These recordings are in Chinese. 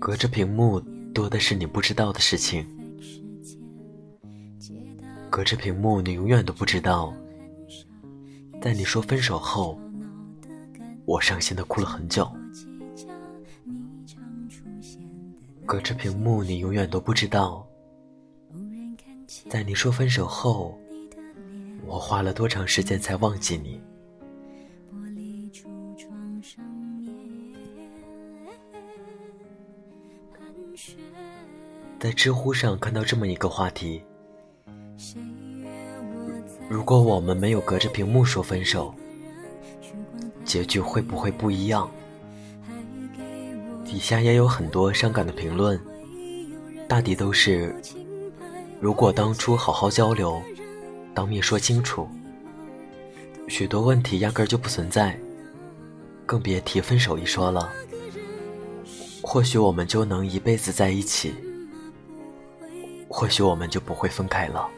隔着屏幕多的是你不知道的事情，隔着屏幕你永远都不知道，在你说分手后，我伤心的哭了很久。隔着屏幕你永远都不知道，在你说分手后，我花了多长时间才忘记你。在知乎上看到这么一个话题：如果我们没有隔着屏幕说分手，结局会不会不一样？底下也有很多伤感的评论，大抵都是：如果当初好好交流，当面说清楚，许多问题压根就不存在，更别提分手一说了。或许我们就能一辈子在一起。或许我们就不会分开了。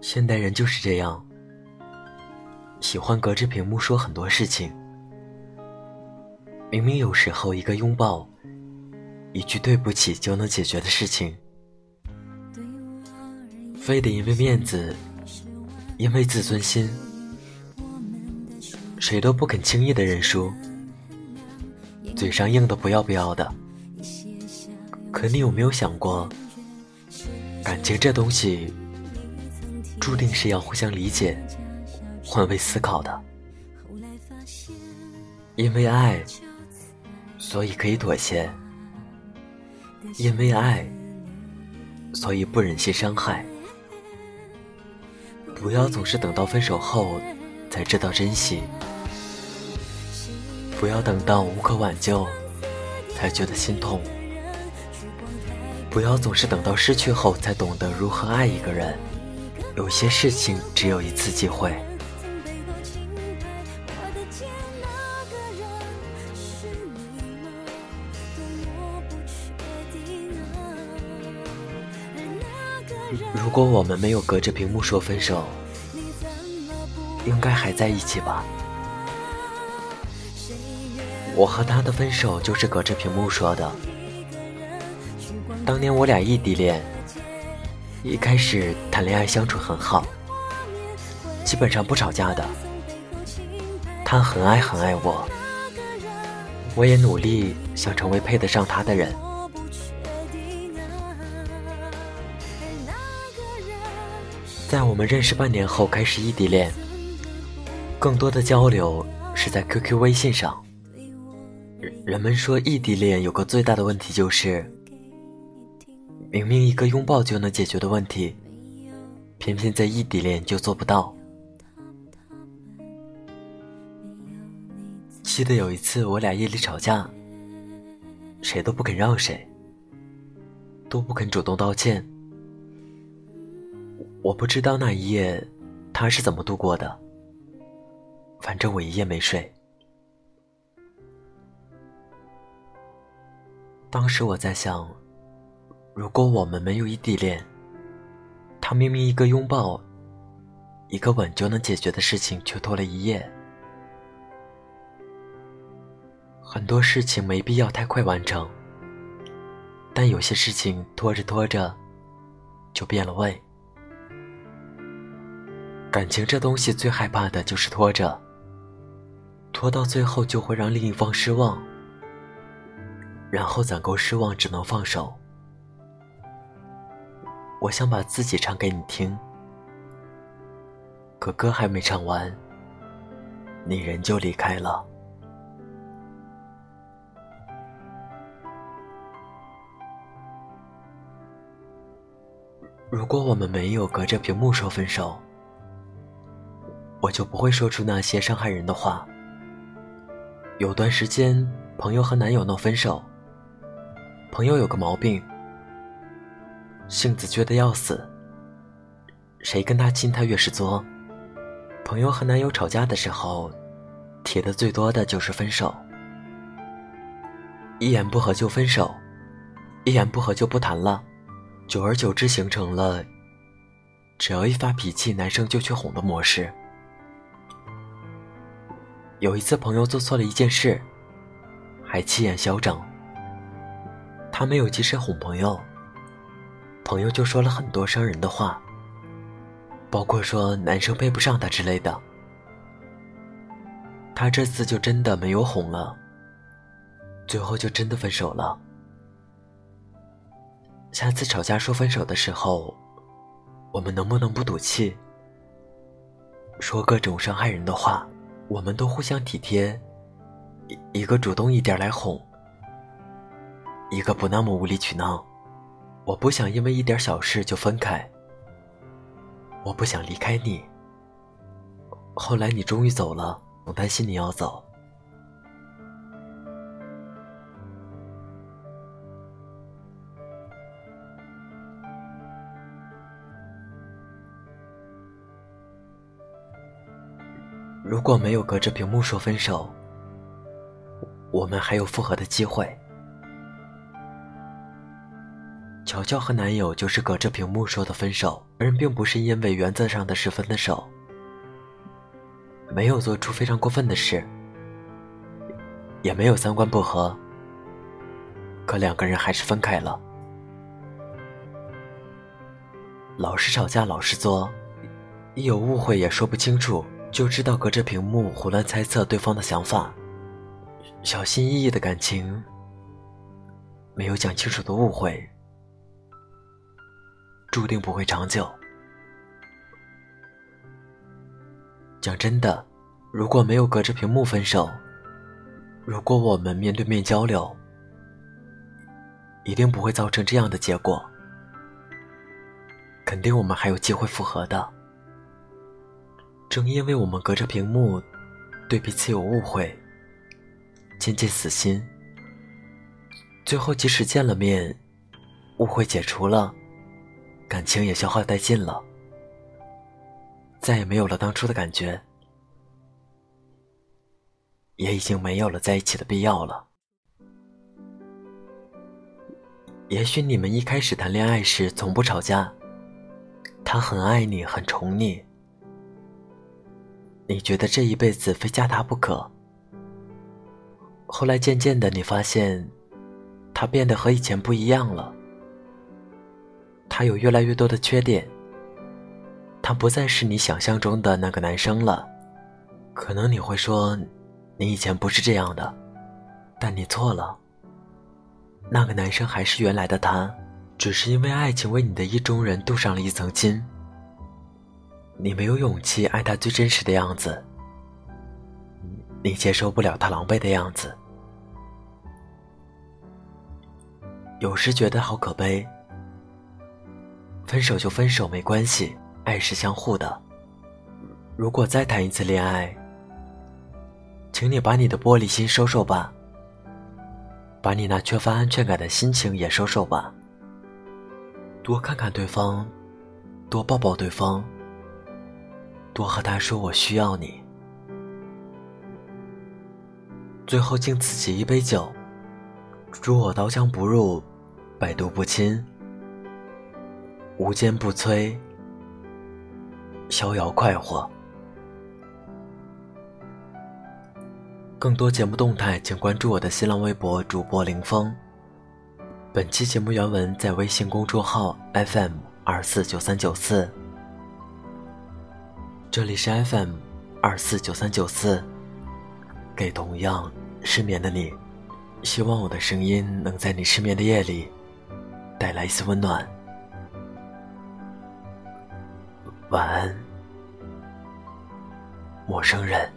现代人就是这样，喜欢隔着屏幕说很多事情。明明有时候一个拥抱、一句对不起就能解决的事情，非得因为面子、因为自尊心，谁都不肯轻易的认输，嘴上硬的不要不要的。可你有没有想过，感情这东西注定是要互相理解、换位思考的。因为爱，所以可以妥协；因为爱，所以不忍心伤害。不要总是等到分手后才知道珍惜，不要等到无可挽救才觉得心痛。不要总是等到失去后才懂得如何爱一个人，有些事情只有一次机会。如果我们没有隔着屏幕说分手，应该还在一起吧？我和他的分手就是隔着屏幕说的。当年我俩异地恋，一开始谈恋爱相处很好，基本上不吵架的。他很爱很爱我，我也努力想成为配得上他的人。在我们认识半年后开始异地恋，更多的交流是在 QQ、微信上。人们说异地恋有个最大的问题就是。明明一个拥抱就能解决的问题，偏偏在异地恋就做不到。记得有一次我俩夜里吵架，谁都不肯让谁，都不肯主动道歉。我不知道那一夜他是怎么度过的，反正我一夜没睡。当时我在想。如果我们没有异地恋，他明明一个拥抱、一个吻就能解决的事情，却拖了一夜。很多事情没必要太快完成，但有些事情拖着拖着就变了味。感情这东西最害怕的就是拖着，拖到最后就会让另一方失望，然后攒够失望，只能放手。我想把自己唱给你听，可歌还没唱完，你人就离开了。如果我们没有隔着屏幕说分手，我就不会说出那些伤害人的话。有段时间，朋友和男友闹分手，朋友有个毛病。性子倔得要死，谁跟他亲他越是作。朋友和男友吵架的时候，提的最多的就是分手。一言不合就分手，一言不合就不谈了，久而久之形成了，只要一发脾气，男生就去哄的模式。有一次朋友做错了一件事，还气焰嚣张。他没有及时哄朋友，朋友就说了很多伤人的话，包括说男生配不上她之类的。他这次就真的没有哄了，最后就真的分手了。下次吵架说分手的时候，我们能不能不赌气？说各种伤害人的话，我们都互相体贴，一一个主动一点来哄，一个不那么无理取闹。我不想因为一点小事就分开，我不想离开你。后来你终于走了，我担心你要走。如果没有隔着屏幕说分手，我们还有复合的机会。乔乔和男友就是隔着屏幕说的分手，而并不是因为原则上的事分的手，没有做出非常过分的事，也没有三观不合，可两个人还是分开了。老是吵架，老是作，一有误会也说不清楚。就知道隔着屏幕胡乱猜测对方的想法，小心翼翼的感情，没有讲清楚的误会，注定不会长久。讲真的，如果没有隔着屏幕分手，如果我们面对面交流，一定不会造成这样的结果，肯定我们还有机会复合的。正因为我们隔着屏幕，对彼此有误会，渐渐死心，最后即使见了面，误会解除了，感情也消耗殆尽了，再也没有了当初的感觉，也已经没有了在一起的必要了。也许你们一开始谈恋爱时从不吵架，他很爱你，很宠你。你觉得这一辈子非嫁他不可。后来渐渐的，你发现，他变得和以前不一样了。他有越来越多的缺点。他不再是你想象中的那个男生了。可能你会说，你以前不是这样的，但你错了。那个男生还是原来的他，只是因为爱情为你的意中人镀上了一层金。你没有勇气爱他最真实的样子，你接受不了他狼狈的样子。有时觉得好可悲。分手就分手，没关系，爱是相互的。如果再谈一次恋爱，请你把你的玻璃心收收吧，把你那缺乏安全感的心情也收收吧。多看看对方，多抱抱对方。多和他说我需要你，最后敬自己一杯酒，祝我刀枪不入，百毒不侵，无坚不摧，逍遥快活。更多节目动态，请关注我的新浪微博主播林峰。本期节目原文在微信公众号 FM 二四九三九四。这里是 FM 二四九三九四，给同样失眠的你，希望我的声音能在你失眠的夜里带来一丝温暖。晚安，陌生人。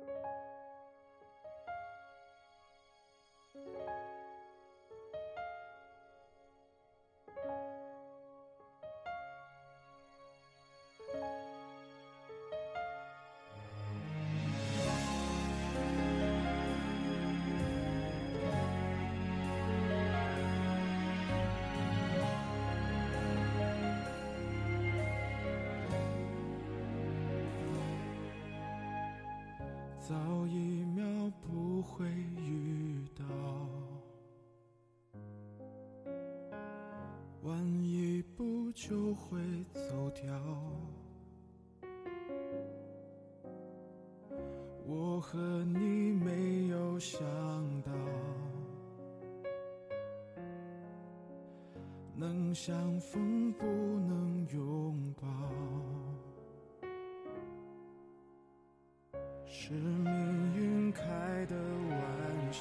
Thank you. 早一秒不会遇到，晚一步就会走掉。我和你没有想到，能相逢不能是命运开的玩笑，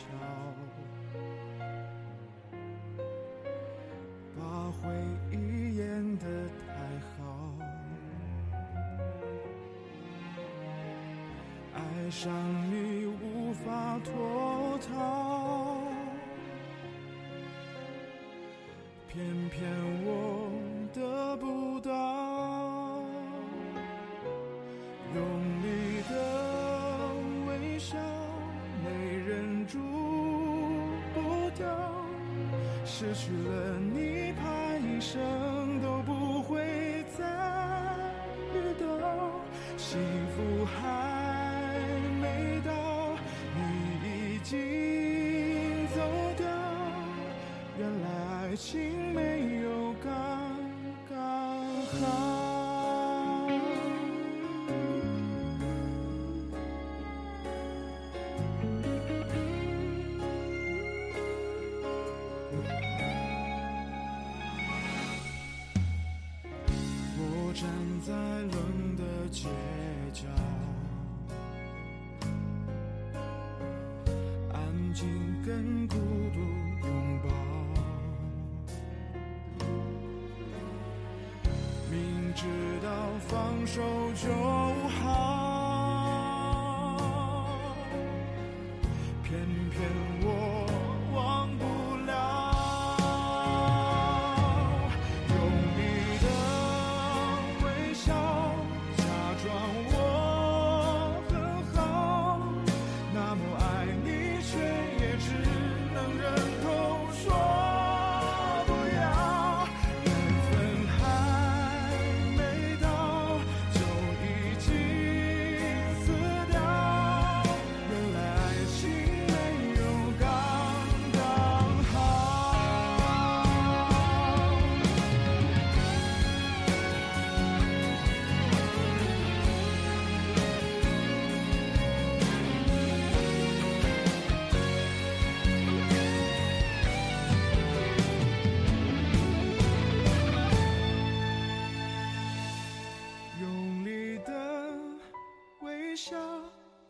把回忆演得太好，爱上你无法脱逃，失去了你，怕一生都不会再遇到。幸福还没到，你已经走掉。原来爱情没放手就好，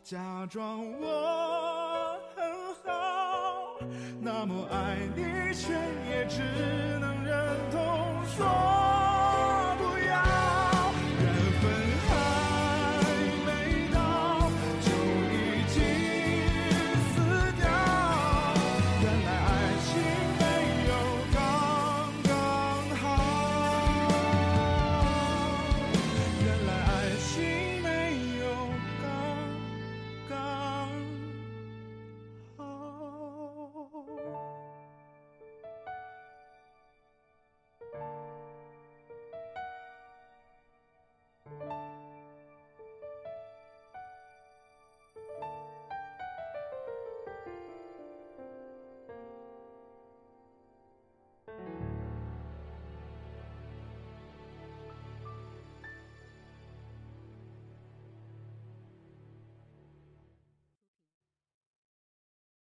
假装我很好，那么爱你，却也只能忍痛说。